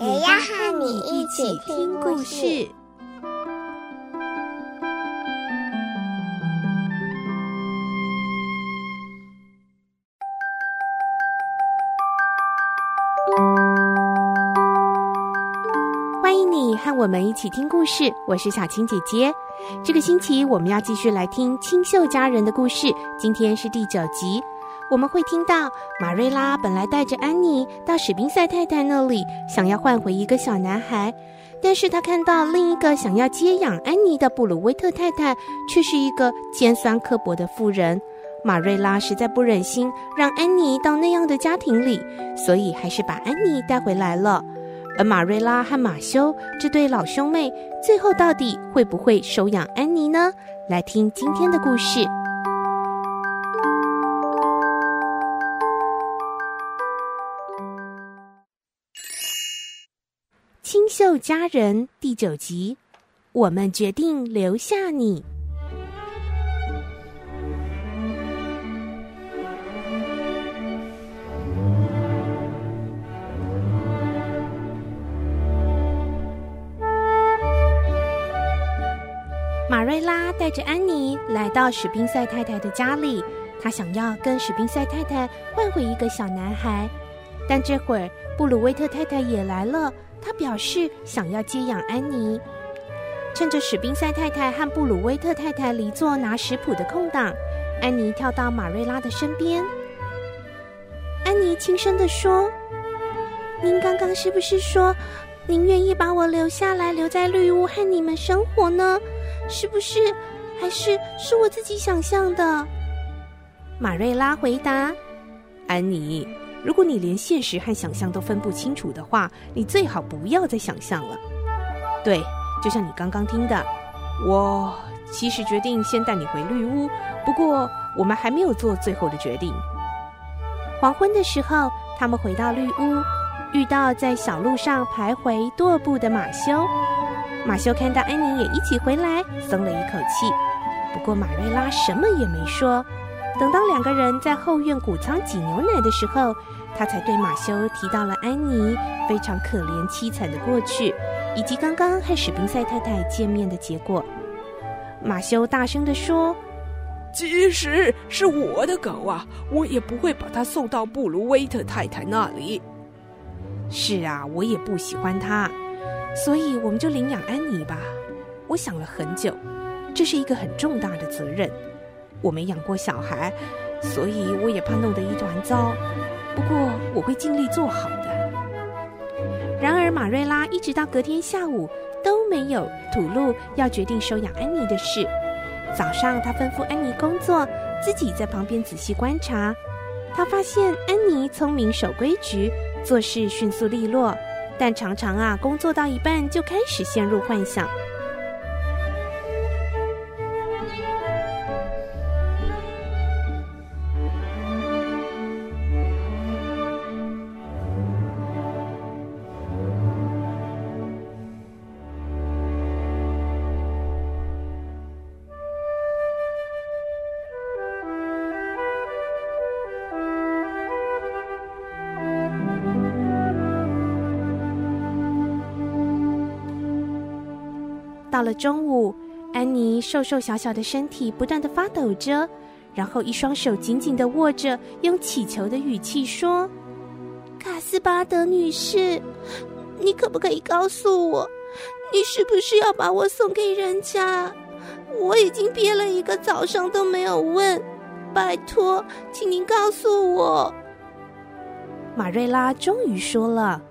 也要和你一起听故事。欢迎你和我们一起听故事，我是小青姐姐。这个星期我们要继续来听清秀佳人的故事，今天是第九集。我们会听到马瑞拉本来带着安妮到史宾塞太太那里，想要换回一个小男孩，但是她看到另一个想要接养安妮的布鲁威特太太，却是一个尖酸刻薄的妇人。马瑞拉实在不忍心让安妮到那样的家庭里，所以还是把安妮带回来了。而马瑞拉和马修这对老兄妹，最后到底会不会收养安妮呢？来听今天的故事，《秀佳人》第九集。我们决定留下你。马瑞拉带着安妮来到史宾塞太太的家里，她想要跟史宾塞太太换回一个小男孩。但这会儿布鲁威特太太也来了，她表示想要接养安妮。趁着史宾塞太太和布鲁威特太太离座拿食谱的空档，安妮跳到马瑞拉的身边。安妮轻声地说：“您刚刚是不是说，您愿意把我留下来，留在绿屋和你们生活呢？”是不是？还是是我自己想象的？马瑞拉回答：“安妮，如果你连现实和想象都分不清楚的话，你最好不要再想象了。对，就像你刚刚听的，我其实决定先带你回绿屋，不过我们还没有做最后的决定。”黄昏的时候，他们回到绿屋，遇到在小路上徘徊踱步的马修。马修看到安妮也一起回来，松了一口气。不过马瑞拉什么也没说。等到两个人在后院谷仓挤牛奶的时候，他才对马修提到了安妮非常可怜凄惨的过去，以及刚刚和史宾塞太太见面的结果。马修大声地说：“即使是我的狗啊，我也不会把它送到布鲁威特太太那里。”“是啊，我也不喜欢它。”所以我们就领养安妮吧。我想了很久，这是一个很重大的责任。我没养过小孩，所以我也怕弄得一团糟。不过我会尽力做好的。然而马瑞拉一直到隔天下午都没有吐露要决定收养安妮的事。早上他吩咐安妮工作，自己在旁边仔细观察。他发现安妮聪明守规矩，做事迅速利落。但常常啊，工作到一半就开始陷入幻想。到了中午，安妮瘦瘦小小的身体不断的发抖着，然后一双手紧紧的握着，用乞求的语气说：“卡斯巴德女士，你可不可以告诉我，你是不是要把我送给人家？我已经憋了一个早上都没有问，拜托，请您告诉我。”马瑞拉终于说了：“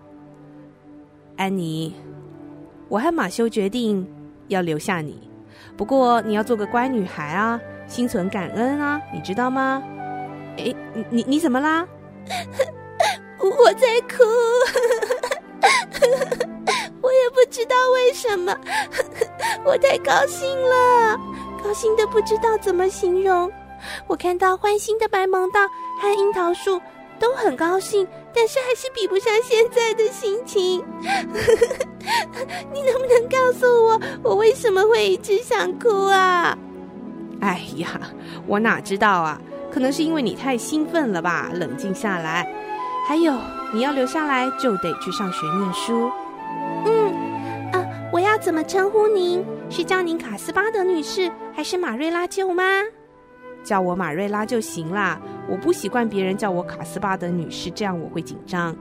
安妮，我和马修决定。”要留下你，不过你要做个乖女孩啊，心存感恩啊，你知道吗？哎，你你你怎么啦？我在哭。我也不知道为什么？我太高兴了，高兴的不知道怎么形容。我看到欢欣的白蒙道和樱桃树都很高兴，但是还是比不上现在的心情。我为什么会一直想哭啊？哎呀，我哪知道啊？可能是因为你太兴奋了吧？冷静下来。还有，你要留下来就得去上学念书。嗯，啊，我要怎么称呼您？是叫您卡斯巴德女士，还是马瑞拉舅妈？叫我马瑞拉就行啦。我不习惯别人叫我卡斯巴德女士，这样我会紧张。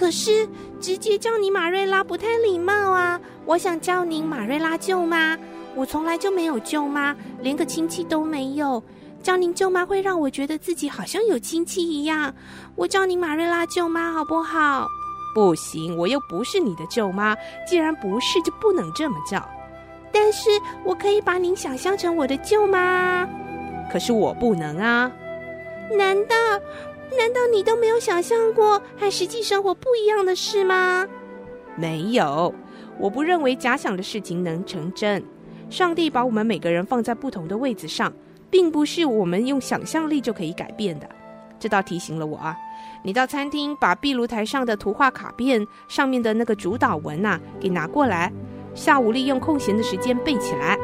可是直接叫你马瑞拉不太礼貌啊！我想叫您马瑞拉舅妈。我从来就没有舅妈，连个亲戚都没有。叫您舅妈会让我觉得自己好像有亲戚一样。我叫您马瑞拉舅妈好不好？不行，我又不是你的舅妈。既然不是，就不能这么叫。但是我可以把您想象成我的舅妈。可是我不能啊。难道难道你都没有想象过和实际生活不一样的事吗？没有，我不认为假想的事情能成真。上帝把我们每个人放在不同的位置上，并不是我们用想象力就可以改变的。这倒提醒了我啊！你到餐厅把壁炉台上的图画卡片上面的那个主导文呐、给拿过来，下午利用空闲的时间背起来。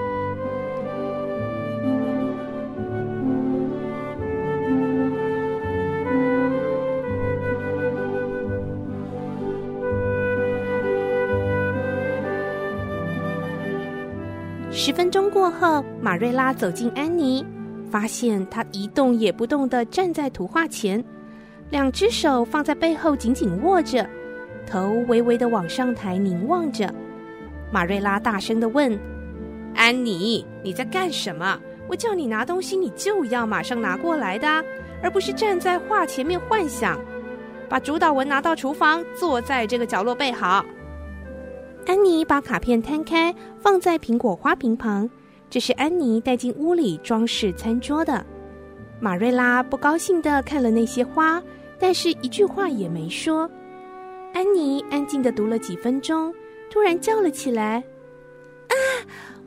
十分钟过后，马瑞拉走进安妮，发现她一动也不动地站在图画前，两只手放在背后紧紧握着，头微微地往上抬凝望着。马瑞拉大声地问：“安妮，你在干什么？我叫你拿东西，你就要马上拿过来的，而不是站在画前面幻想。把主导文拿到厨房，坐在这个角落背好。”安妮把卡片摊开，放在苹果花瓶旁。这是安妮带进屋里装饰餐桌的。马瑞拉不高兴地看了那些花，但是一句话也没说。安妮安静地读了几分钟，突然叫了起来：“啊，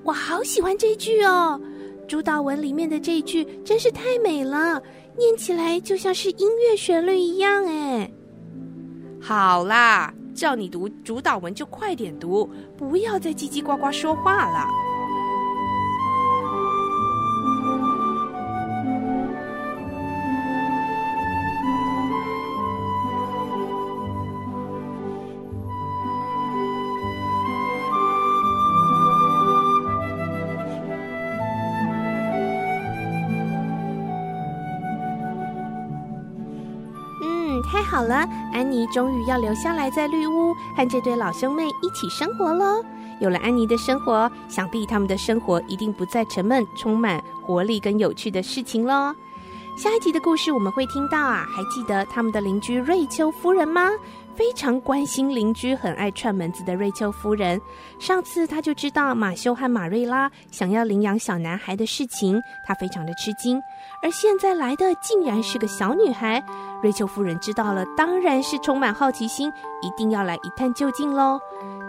我好喜欢这句哦！主导文里面的这句真是太美了，念起来就像是音乐旋律一样。”哎，好啦。叫你读主导文就快点读，不要再叽叽呱呱说话了。太好了，安妮终于要留下来在绿屋和这对老兄妹一起生活喽。有了安妮的生活，想必他们的生活一定不再沉闷，充满活力跟有趣的事情喽。下一集的故事我们会听到啊，还记得他们的邻居瑞秋夫人吗？非常关心邻居，很爱串门子的瑞秋夫人，上次她就知道马修和马瑞拉想要领养小男孩的事情，她非常的吃惊。而现在来的竟然是个小女孩，瑞秋夫人知道了，当然是充满好奇心，一定要来一探究竟喽。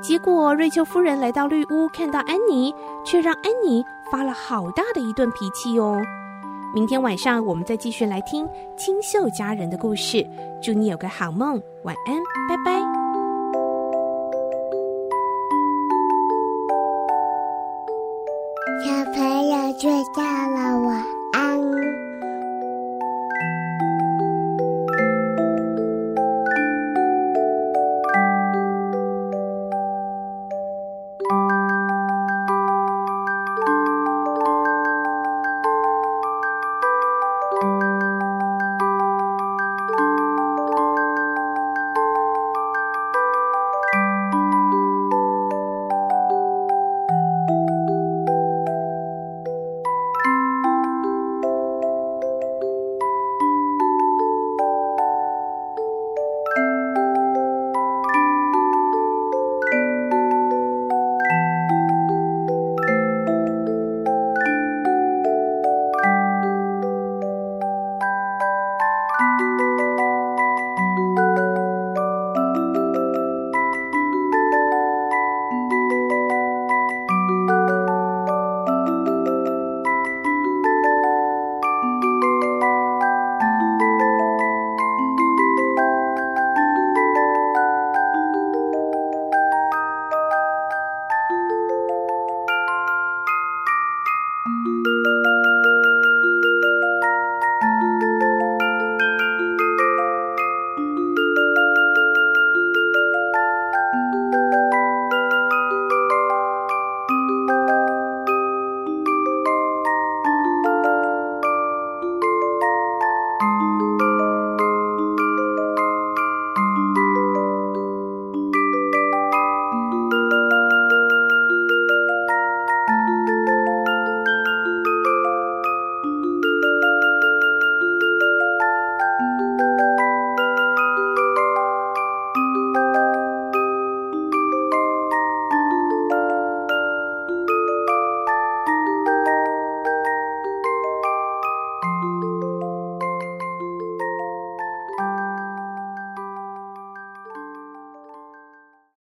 结果瑞秋夫人来到绿屋，看到安妮，却让安妮发了好大的一顿脾气哦。明天晚上我们再继续来听清秀佳人的故事。祝你有个好梦晚安拜拜。小朋友睡觉了我